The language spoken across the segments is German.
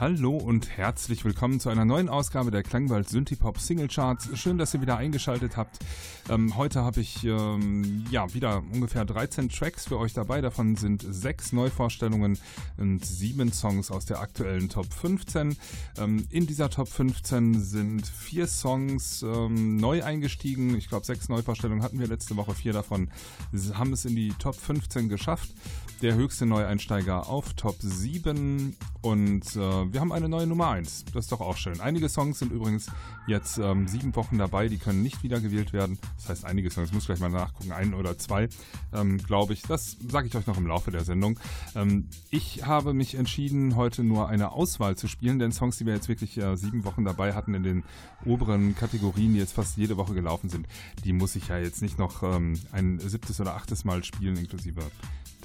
Hallo und herzlich willkommen zu einer neuen Ausgabe der Klangwald Synthipop Single Charts. Schön, dass ihr wieder eingeschaltet habt. Ähm, heute habe ich ähm, ja wieder ungefähr 13 Tracks für euch dabei. Davon sind sechs Neuvorstellungen und sieben Songs aus der aktuellen Top 15. Ähm, in dieser Top 15 sind vier Songs ähm, neu eingestiegen. Ich glaube, sechs Neuvorstellungen hatten wir letzte Woche. Vier davon haben es in die Top 15 geschafft. Der höchste Neueinsteiger auf Top 7 und äh, wir haben eine neue Nummer 1. Das ist doch auch schön. Einige Songs sind übrigens jetzt ähm, sieben Wochen dabei, die können nicht wiedergewählt werden. Das heißt, einige Songs, muss gleich mal nachgucken, ein oder zwei, ähm, glaube ich. Das sage ich euch noch im Laufe der Sendung. Ähm, ich habe mich entschieden, heute nur eine Auswahl zu spielen, denn Songs, die wir jetzt wirklich äh, sieben Wochen dabei hatten in den oberen Kategorien, die jetzt fast jede Woche gelaufen sind, die muss ich ja jetzt nicht noch ähm, ein siebtes oder achtes Mal spielen, inklusive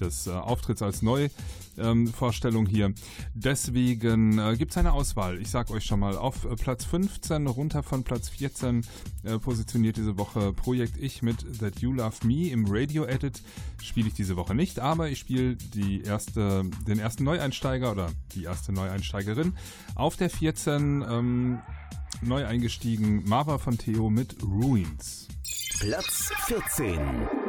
des äh, Auftritts als Neuvorstellung ähm, hier. Deswegen äh, gibt es eine Auswahl. Ich sage euch schon mal, auf äh, Platz 15, runter von Platz 14, äh, positioniert diese Woche Projekt Ich mit That You Love Me. Im Radio-Edit spiele ich diese Woche nicht, aber ich spiele erste, den ersten Neueinsteiger oder die erste Neueinsteigerin. Auf der 14 ähm, neu eingestiegen Marva von Theo mit Ruins. Platz 14.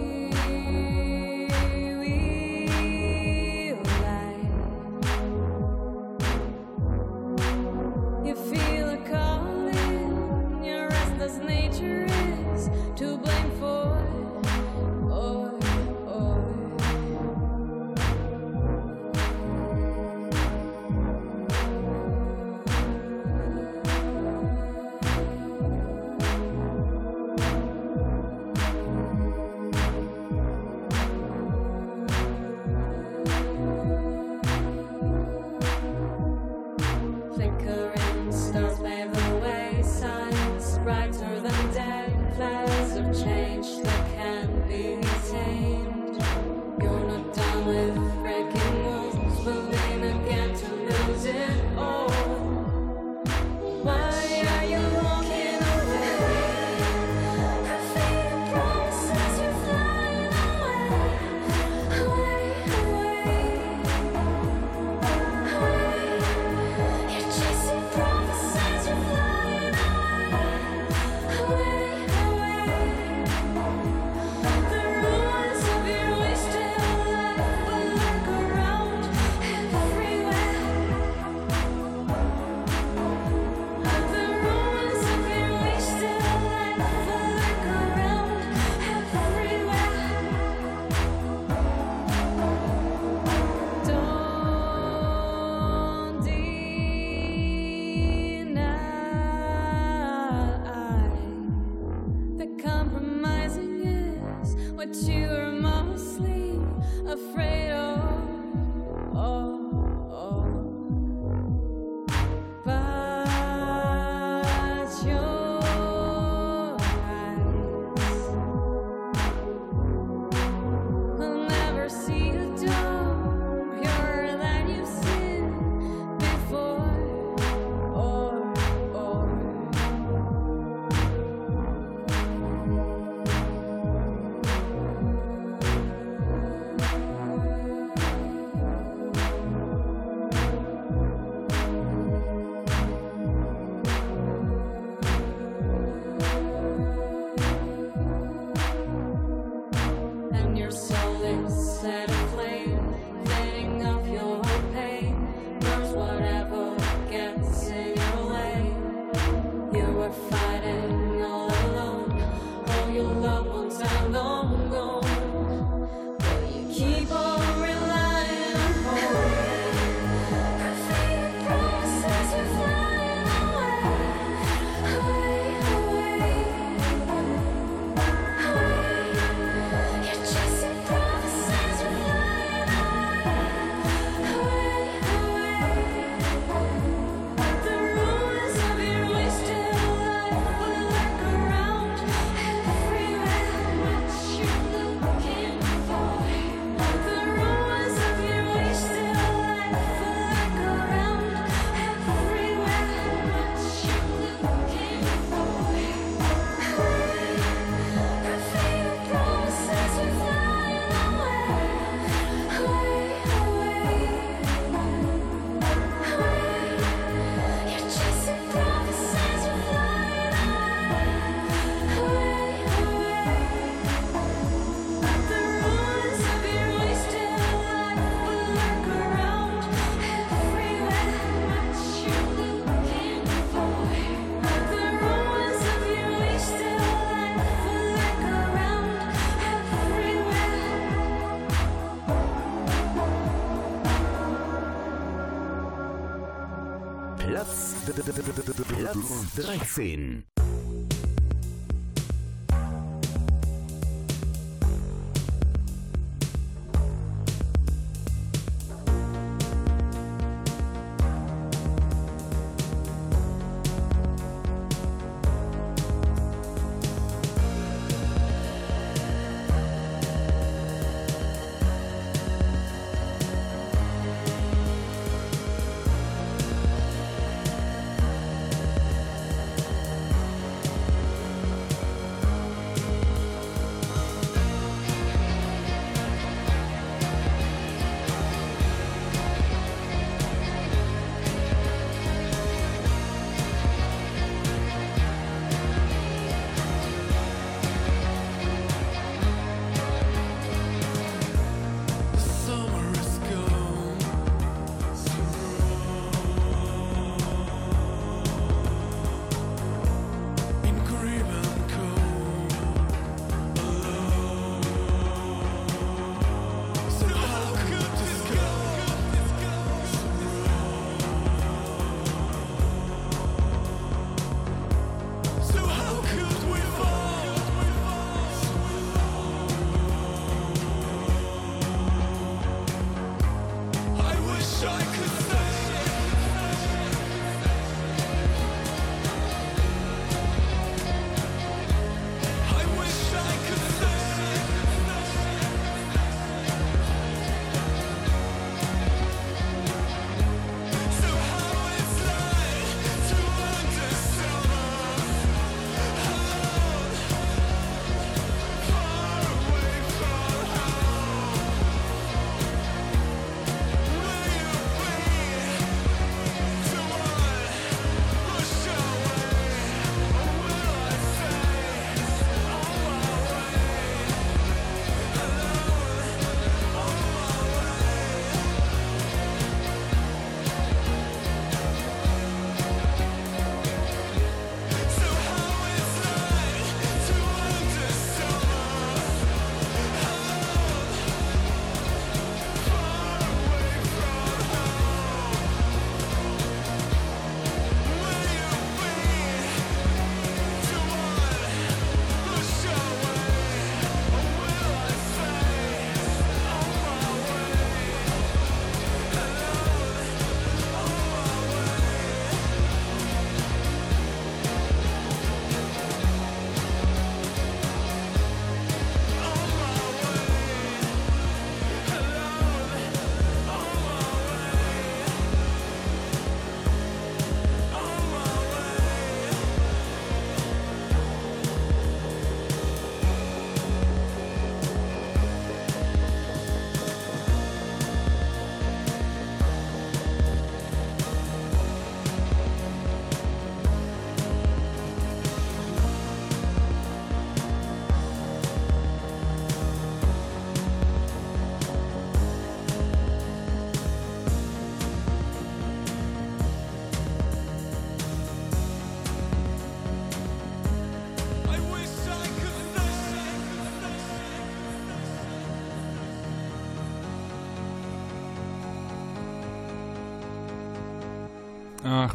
but you are mostly afraid. 13.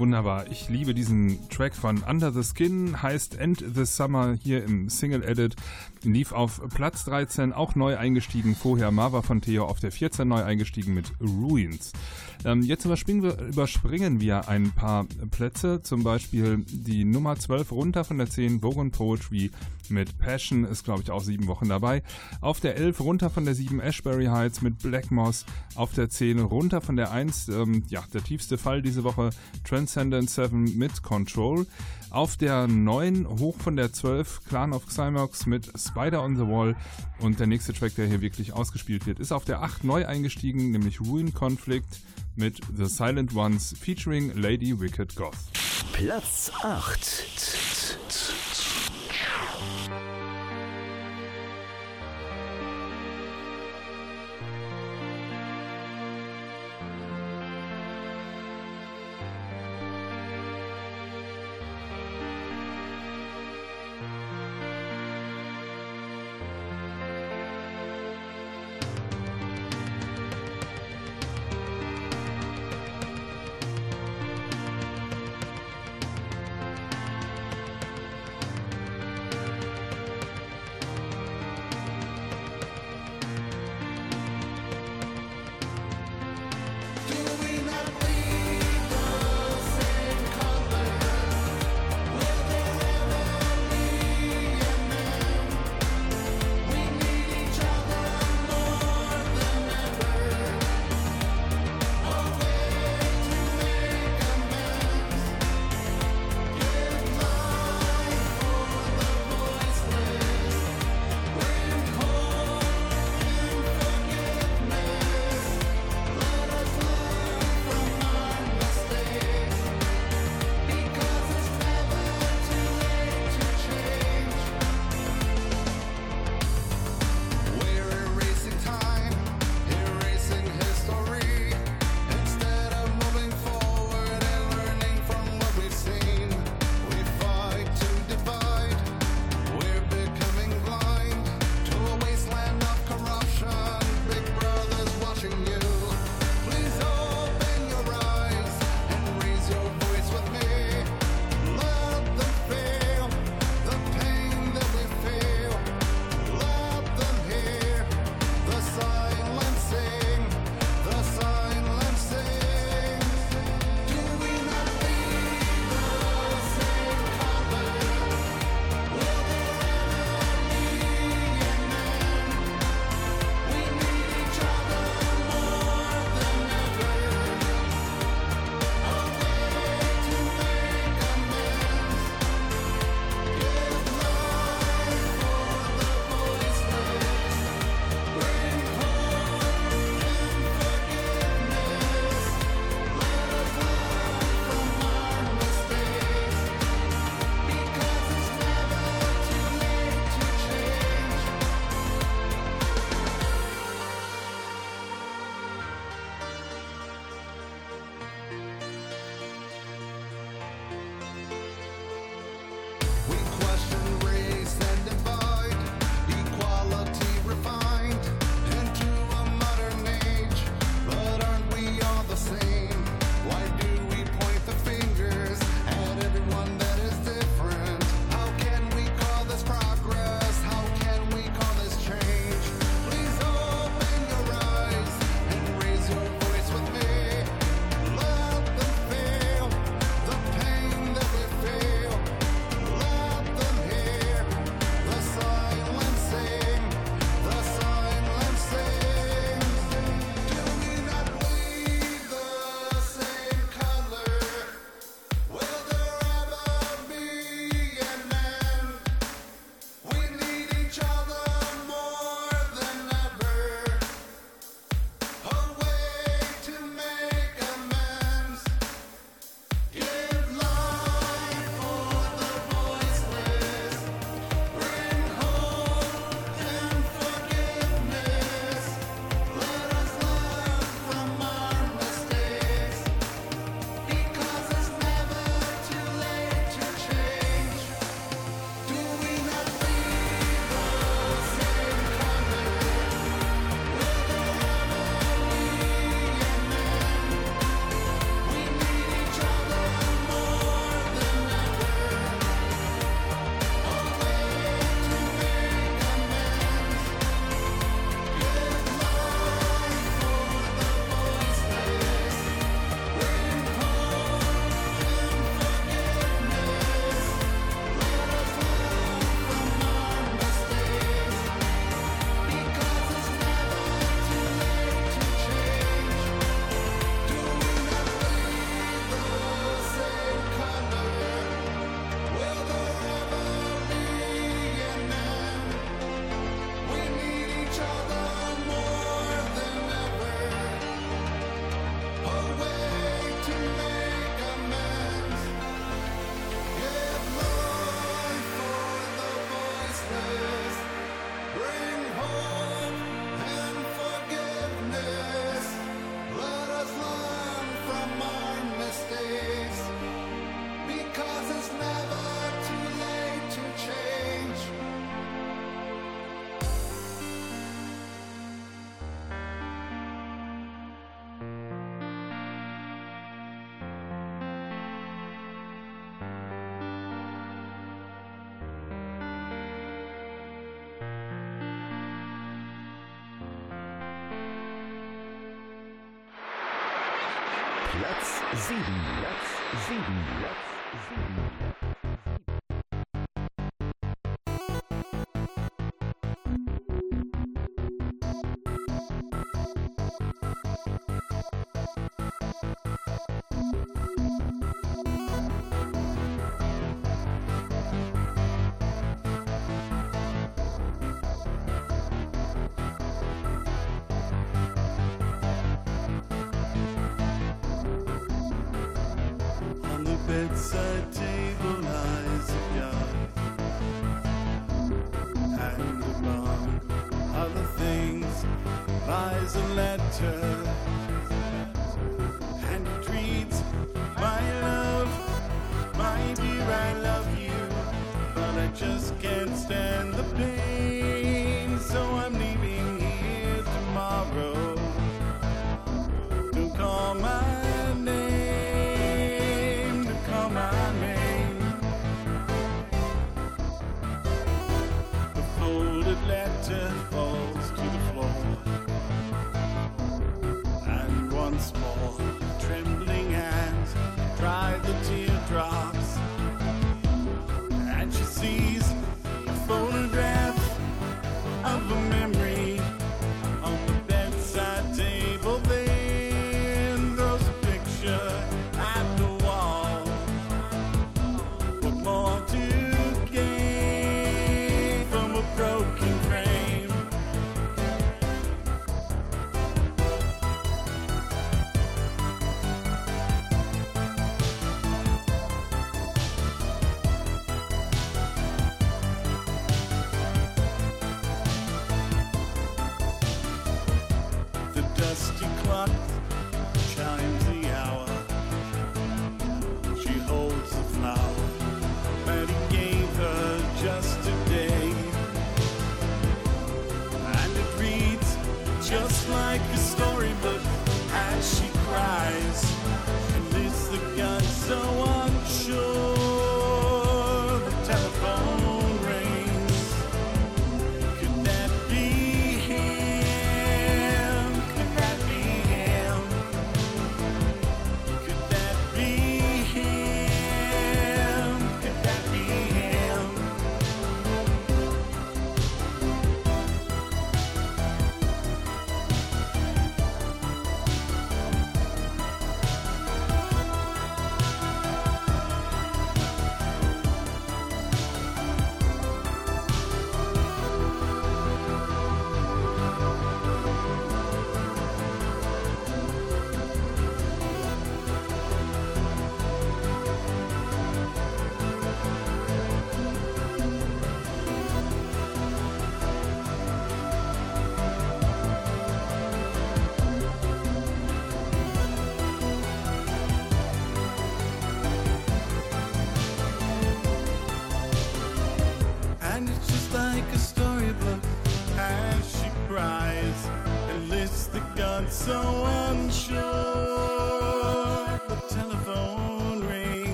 wunderbar. Ich liebe diesen Track von Under the Skin, heißt End the Summer hier im Single Edit. Lief auf Platz 13, auch neu eingestiegen. Vorher Marva von Theo auf der 14 neu eingestiegen mit Ruins. Ähm, jetzt überspringen wir, überspringen wir ein paar Plätze, zum Beispiel die Nummer 12 runter von der 10, Vogon Poetry mit Passion, ist glaube ich auch sieben Wochen dabei. Auf der 11 runter von der 7, Ashbury Heights mit Black Moss. Auf der 10 runter von der 1, ähm, ja, der tiefste Fall diese Woche, Transcendent 7 mit Control. Auf der 9 hoch von der 12, Clan of Xymox mit Spider on the Wall. Und der nächste Track, der hier wirklich ausgespielt wird, ist auf der 8 neu eingestiegen, nämlich Ruin Conflict mit The Silent Ones featuring Lady Wicked Goth. Platz 8. Platz table lies a. And among other things lies a letter. And it reads, My love, my dear, I love.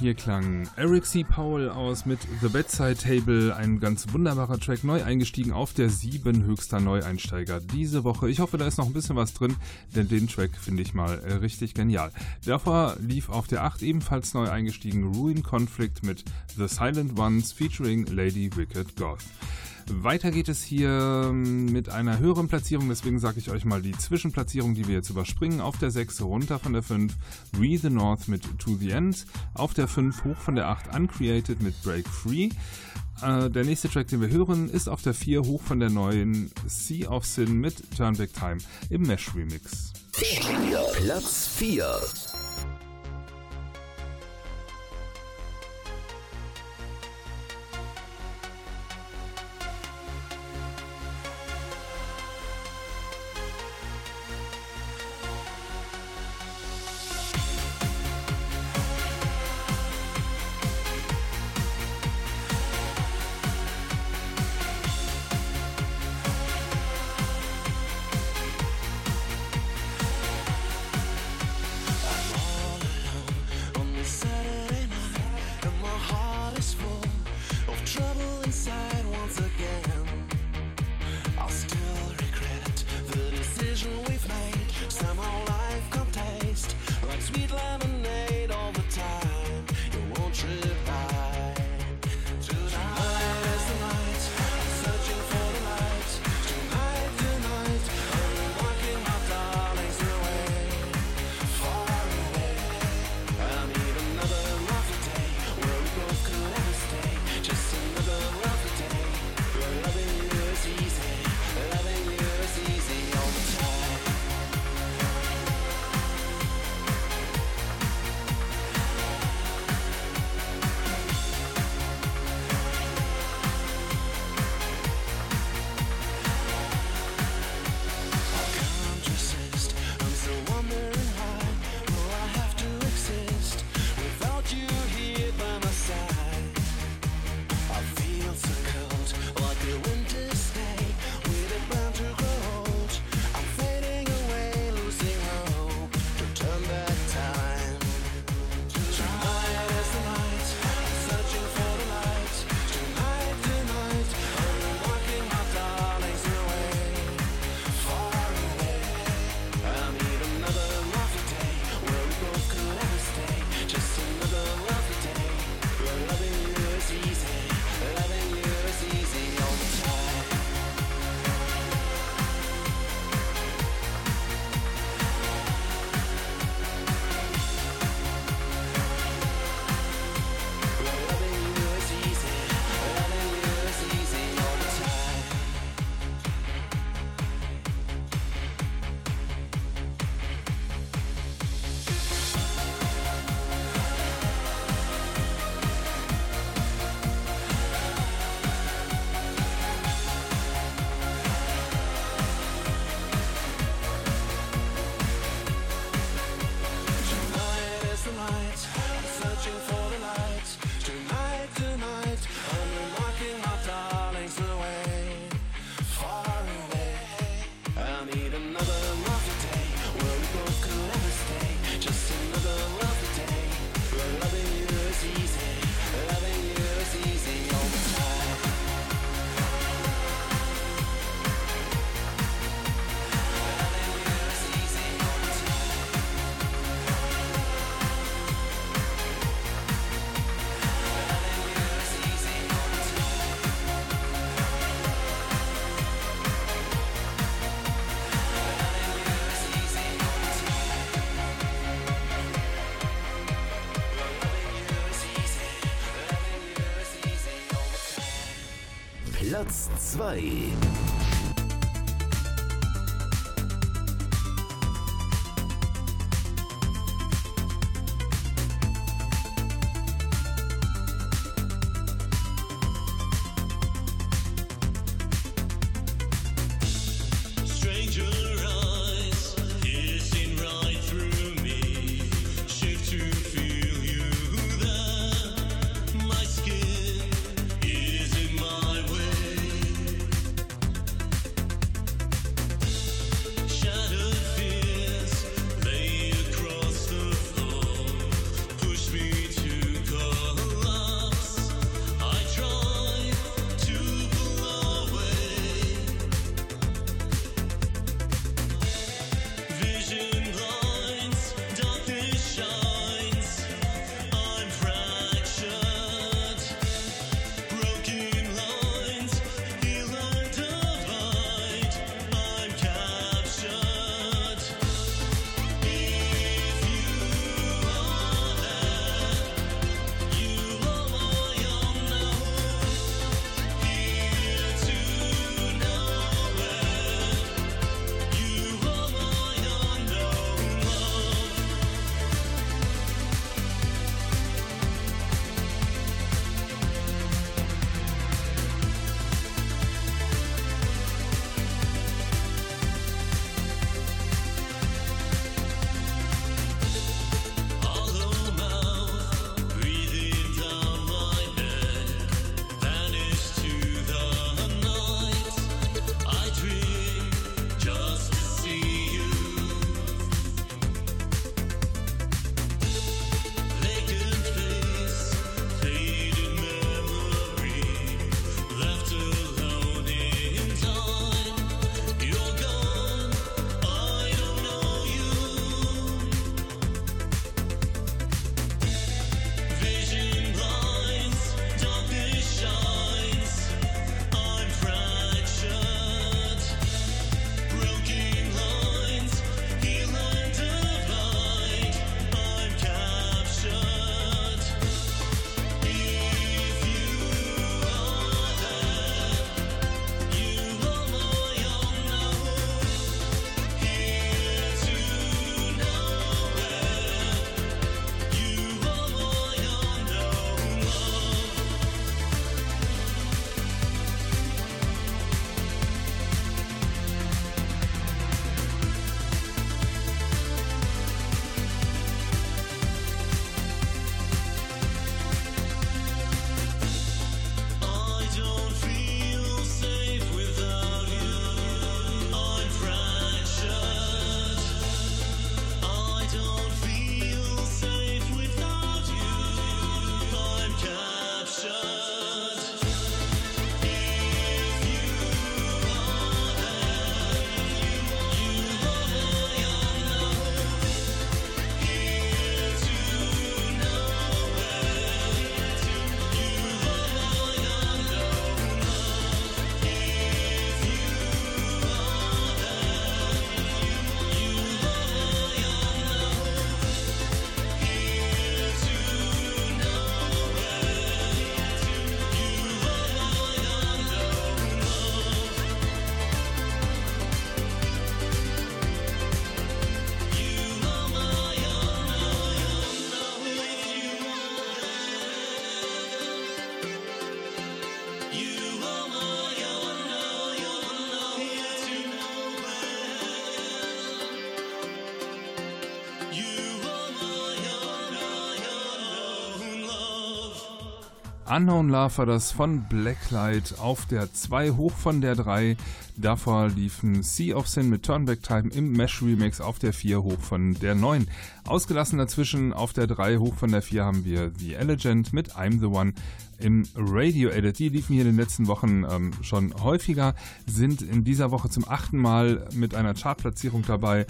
Hier klang Eric C. Powell aus mit The Bedside Table, ein ganz wunderbarer Track, neu eingestiegen auf der 7 höchster Neueinsteiger diese Woche. Ich hoffe, da ist noch ein bisschen was drin, denn den Track finde ich mal äh, richtig genial. Davor lief auf der 8 ebenfalls neu eingestiegen Ruin Conflict mit The Silent Ones featuring Lady Wicked Goth. Weiter geht es hier ähm, mit einer höheren Platzierung, deswegen sage ich euch mal die Zwischenplatzierung, die wir jetzt überspringen. Auf der 6 runter von der 5 We the North mit To the End. Auf der 5 hoch von der 8 Uncreated mit Break Free. Äh, der nächste Track, den wir hören, ist auf der 4 hoch von der neuen Sea of Sin mit Turn Back Time im Mesh Remix. Platz 4 2. Unknown Love war das von Blacklight auf der 2 hoch von der 3. Davor liefen Sea of Sin mit Turnback Time im Mesh Remix auf der 4 hoch von der 9. Ausgelassen dazwischen auf der 3 hoch von der 4 haben wir The Elegant mit I'm the One im Radio Edit. Die liefen hier in den letzten Wochen ähm, schon häufiger, sind in dieser Woche zum achten Mal mit einer Chartplatzierung dabei.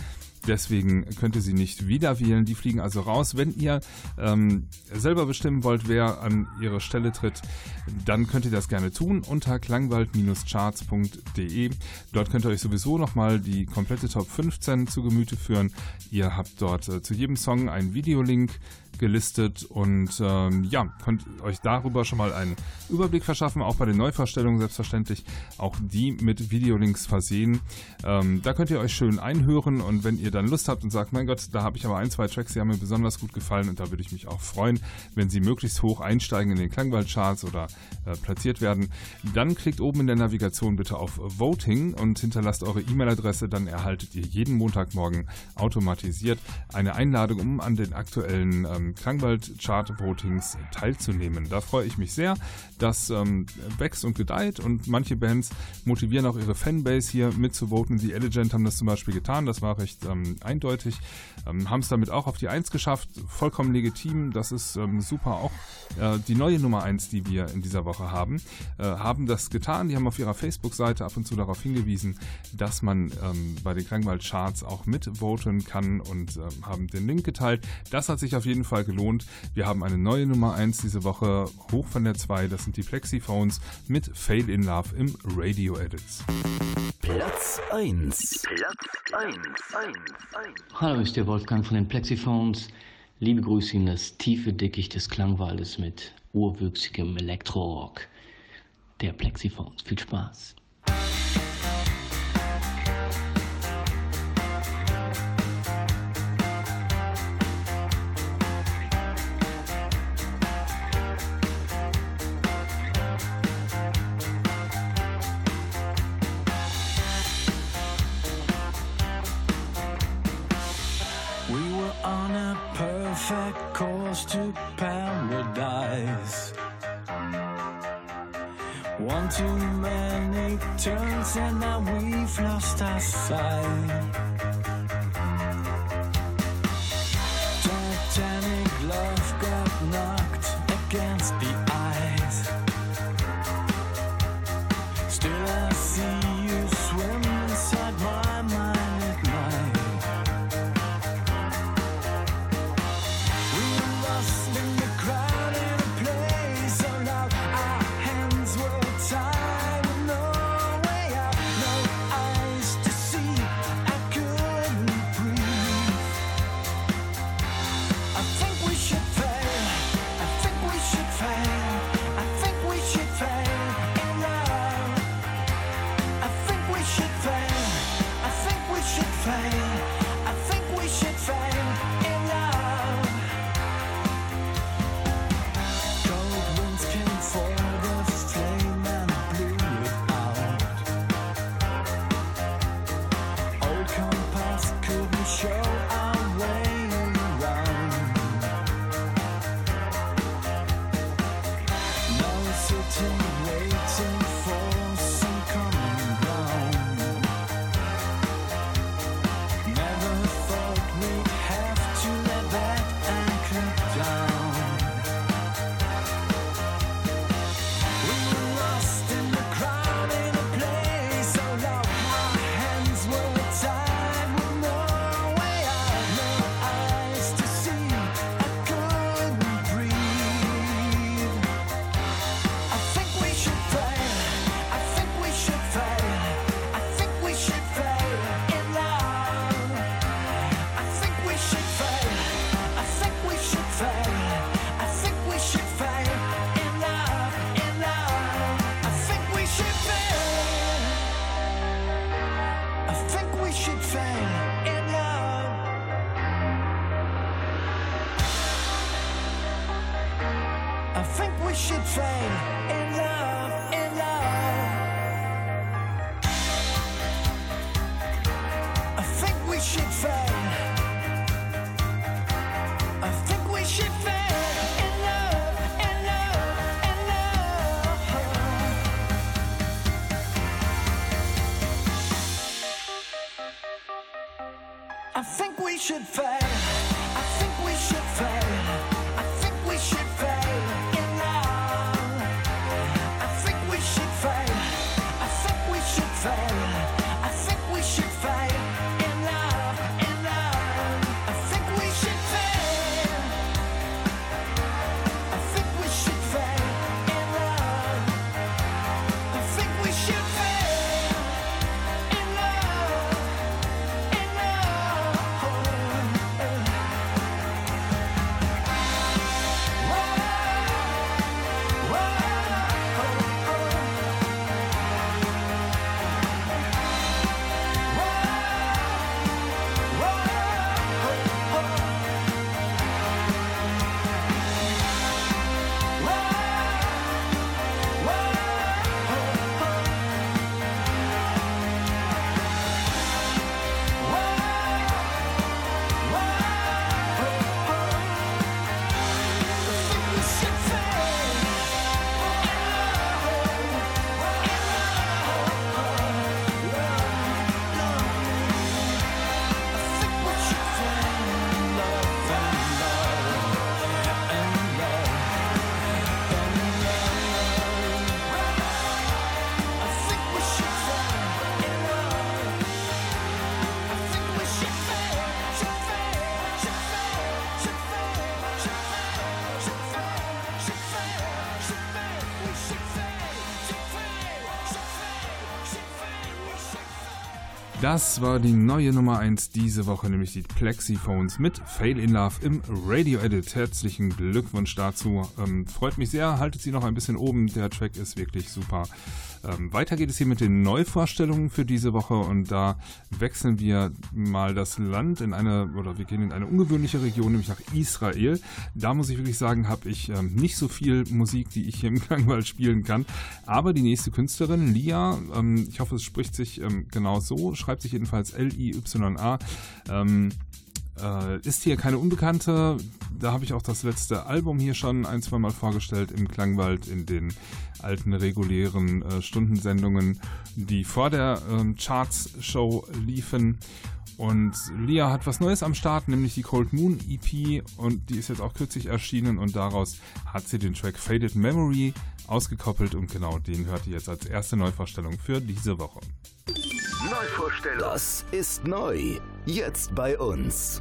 Deswegen könnt ihr sie nicht wieder wählen. Die fliegen also raus. Wenn ihr ähm, selber bestimmen wollt, wer an ihre Stelle tritt, dann könnt ihr das gerne tun unter klangwald-charts.de. Dort könnt ihr euch sowieso nochmal die komplette Top 15 zu Gemüte führen. Ihr habt dort äh, zu jedem Song einen Videolink gelistet und ähm, ja, könnt euch darüber schon mal einen Überblick verschaffen, auch bei den Neuvorstellungen selbstverständlich, auch die mit Videolinks versehen. Ähm, da könnt ihr euch schön einhören und wenn ihr dann Lust habt und sagt, mein Gott, da habe ich aber ein, zwei Tracks, die haben mir besonders gut gefallen und da würde ich mich auch freuen, wenn sie möglichst hoch einsteigen in den Klangwald-Charts oder äh, platziert werden, dann klickt oben in der Navigation bitte auf Voting und hinterlasst eure E-Mail-Adresse, dann erhaltet ihr jeden Montagmorgen automatisiert eine Einladung, um an den aktuellen ähm, Klangwald Chart Votings teilzunehmen. Da freue ich mich sehr. Das ähm, wächst und gedeiht und manche Bands motivieren auch ihre Fanbase hier mitzuvoten. Die Elegant haben das zum Beispiel getan, das war recht ähm, eindeutig. Ähm, haben es damit auch auf die 1 geschafft, vollkommen legitim. Das ist ähm, super. Auch äh, die neue Nummer 1, die wir in dieser Woche haben, äh, haben das getan. Die haben auf ihrer Facebook-Seite ab und zu darauf hingewiesen, dass man ähm, bei den Klangwald Charts auch mitvoten kann und ähm, haben den Link geteilt. Das hat sich auf jeden Fall Fall gelohnt. Wir haben eine neue Nummer 1 diese Woche, hoch von der 2. Das sind die Plexiphones mit Fail in Love im Radio Edits. Platz 1. Platz 1. Hallo, ist der Wolfgang von den Plexiphones. Liebe Grüße in das tiefe Dickicht des Klangwaldes mit urwüchsigem Elektro-Rock. Der Plexiphones. Viel Spaß. perfect course to paradise. One too many turns and now we've lost our sight. Das war die neue Nummer 1 diese Woche, nämlich die Plexiphones mit Fail in Love im Radio Edit. Herzlichen Glückwunsch dazu. Ähm, freut mich sehr, haltet sie noch ein bisschen oben. Der Track ist wirklich super. Ähm, weiter geht es hier mit den Neuvorstellungen für diese Woche und da wechseln wir mal das Land in eine, oder wir gehen in eine ungewöhnliche Region, nämlich nach Israel. Da muss ich wirklich sagen, habe ich ähm, nicht so viel Musik, die ich hier im Klangwald spielen kann. Aber die nächste Künstlerin, Lia, ähm, ich hoffe, es spricht sich ähm, genau so, schreibt sich jedenfalls L-I-Y-A. Äh, ist hier keine Unbekannte. Da habe ich auch das letzte Album hier schon ein, zwei Mal vorgestellt im Klangwald in den alten regulären äh, Stundensendungen, die vor der ähm, Charts-Show liefen. Und Lia hat was Neues am Start, nämlich die Cold Moon EP und die ist jetzt auch kürzlich erschienen und daraus hat sie den Track Faded Memory ausgekoppelt und genau den hört ihr jetzt als erste Neuvorstellung für diese Woche. Neuvorstellung. Das ist neu. Jetzt bei uns.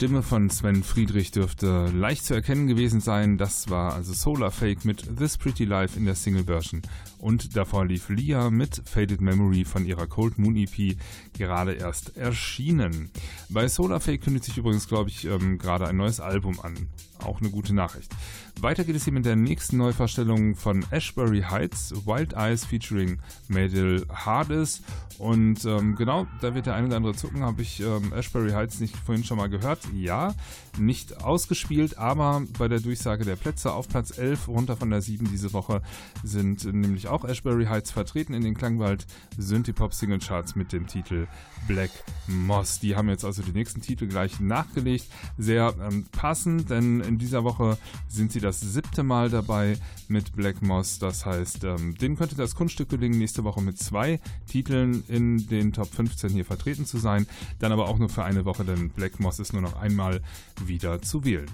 Stimme von Sven Friedrich dürfte leicht zu erkennen gewesen sein. Das war also Solar Fake mit This Pretty Life in der Single-Version. Und davor lief Lia mit Faded Memory von ihrer Cold Moon EP gerade erst erschienen. Bei Solar Fake kündigt sich übrigens, glaube ich, ähm, gerade ein neues Album an. Auch eine gute Nachricht. Weiter geht es hier mit der nächsten Neuvorstellung von Ashbury Heights, Wild Eyes featuring Madel Hardis. Und ähm, genau, da wird der eine oder andere zucken. Habe ich ähm, Ashbury Heights nicht vorhin schon mal gehört? Ja, nicht ausgespielt, aber bei der Durchsage der Plätze auf Platz 11, runter von der 7 diese Woche, sind nämlich auch Ashbury Heights vertreten in den Klangwald Synthipop Single Charts mit dem Titel Black Moss. Die haben jetzt also die nächsten Titel gleich nachgelegt. Sehr ähm, passend, denn in dieser Woche sind sie das siebte Mal dabei mit Black Moss. Das heißt, ähm, denen könnte das Kunststück gelingen, nächste Woche mit zwei Titeln in den Top 15 hier vertreten zu sein. Dann aber auch nur für eine Woche, denn Black Moss ist nur noch einmal wieder zu wählen.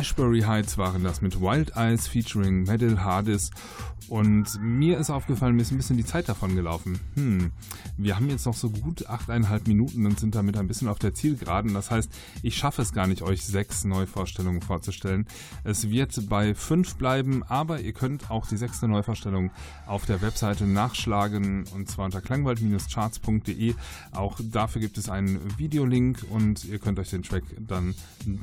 Ashbury Heights waren das mit Wild Eyes featuring Medal Hardis und mir ist aufgefallen, mir ist ein bisschen die Zeit davon gelaufen. Hm, wir haben jetzt noch so gut achteinhalb Minuten und sind damit ein bisschen auf der Zielgeraden. Das heißt, ich schaffe es gar nicht, euch sechs Neuvorstellungen vorzustellen. Es wird bei fünf bleiben, aber ihr könnt auch die sechste Neuvorstellung auf der Webseite nachschlagen und zwar unter klangwald-charts.de. Auch dafür gibt es einen Videolink und ihr könnt euch den Track dann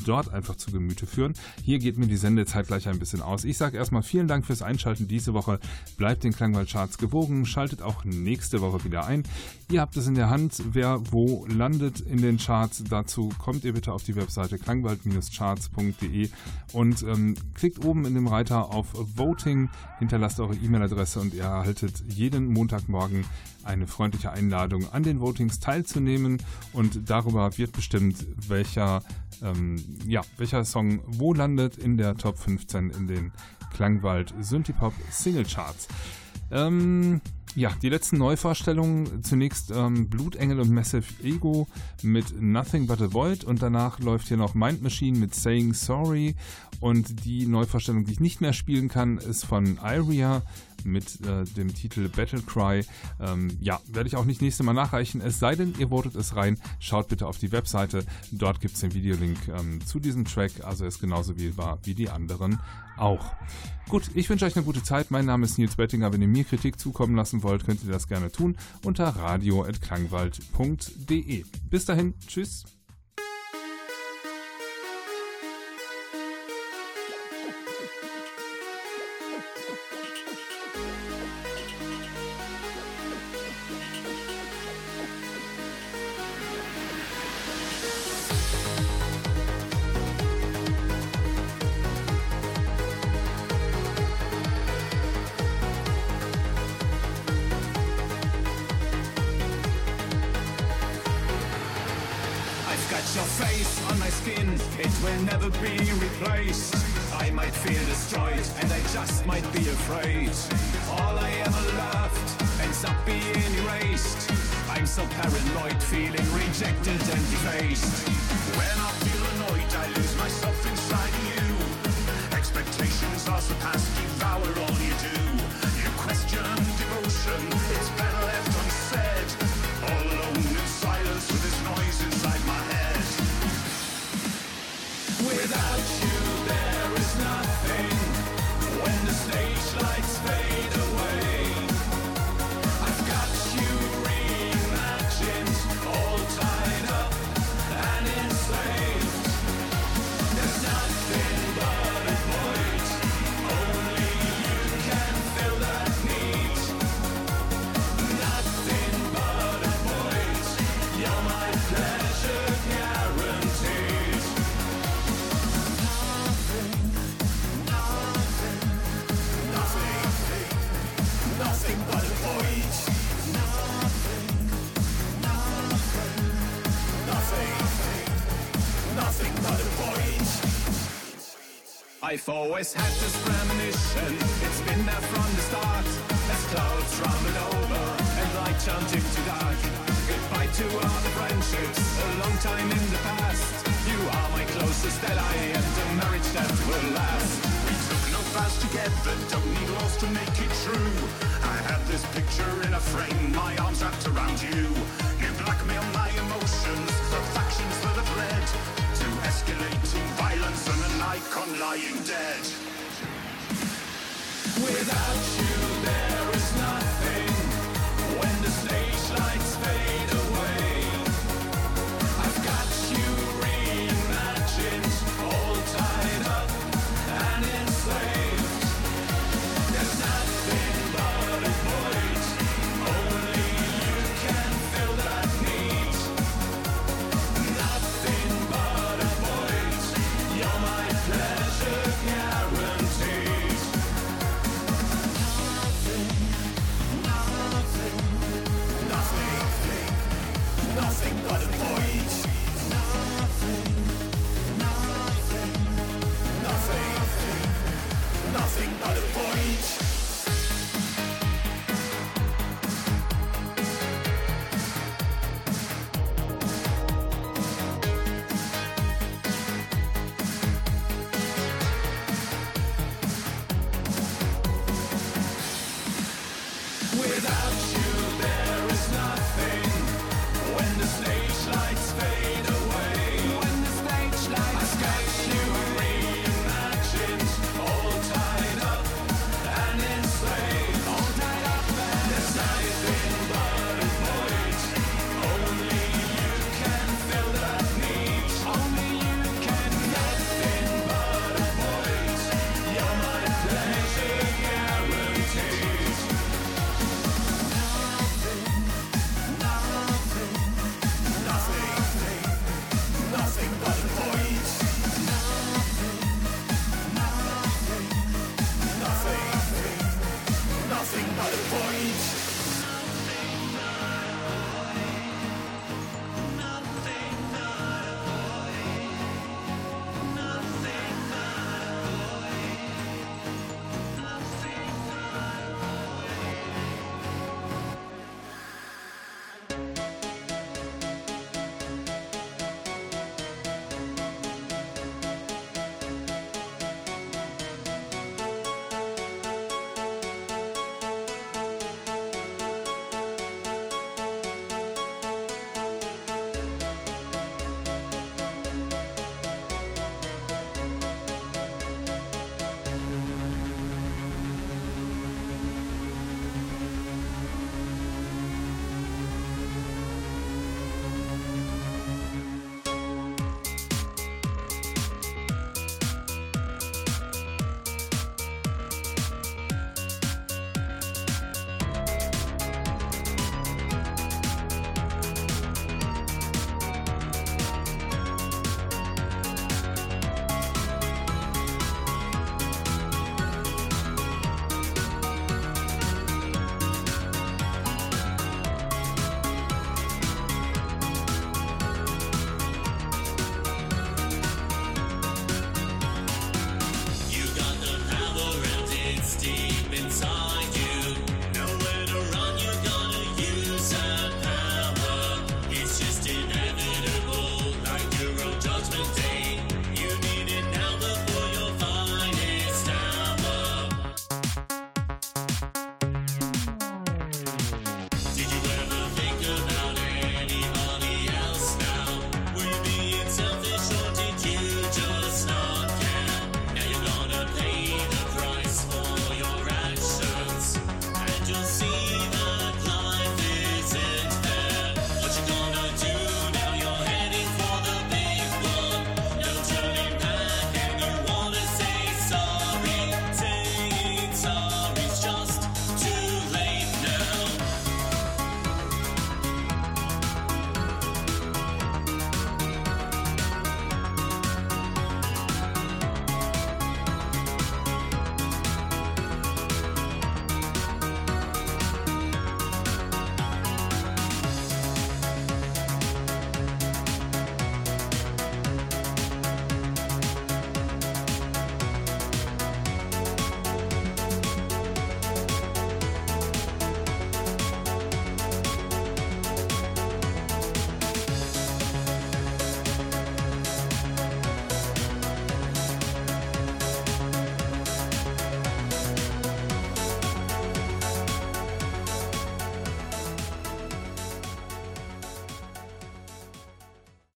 dort einfach zu Gemüte führen. Hier geht mir die Sendezeit gleich ein bisschen aus. Ich sage erstmal vielen Dank fürs Einschalten diese Woche. Bleibt den Klangwald-Charts gewogen, schaltet auch nächste Woche wieder ein. Ihr habt es in der Hand, wer wo landet in den Charts. Dazu kommt ihr bitte auf die Webseite klangwald-charts.de und ähm, klickt oben in dem Reiter auf Voting, hinterlasst eure E-Mail-Adresse und ihr erhaltet jeden Montagmorgen eine freundliche Einladung, an den Votings teilzunehmen und darüber wird bestimmt, welcher, ähm, ja, welcher Song wo landet in der Top 15 in den Klangwald Synthipop Singlecharts. Ähm, ja, die letzten Neuvorstellungen. Zunächst ähm, Blutengel und Massive Ego mit Nothing But a Void und danach läuft hier noch Mind Machine mit Saying Sorry und die Neuvorstellung, die ich nicht mehr spielen kann, ist von Iria mit äh, dem Titel Battle Cry. Ähm, ja, werde ich auch nicht nächstes Mal nachreichen. Es sei denn, ihr votet es rein. Schaut bitte auf die Webseite. Dort gibt es den Videolink ähm, zu diesem Track. Also ist genauso wählbar wie die anderen auch. Gut, ich wünsche euch eine gute Zeit. Mein Name ist Nils Bettinger. Wenn ihr mir Kritik zukommen lassen wollt, könnt ihr das gerne tun unter radio.klangwald.de. Bis dahin, tschüss. I've always had this premonition, it's been there from the start. As clouds rumbled over and light turned into dark. Goodbye to all the friendships, a long time in the past. You are my closest ally and a marriage that will last. We took no vows together, don't need laws to make it true. I had this picture in a frame, my arms wrapped around you. You blackmail my emotions, the factions that have led to escalating I'm lying dead. Without you there.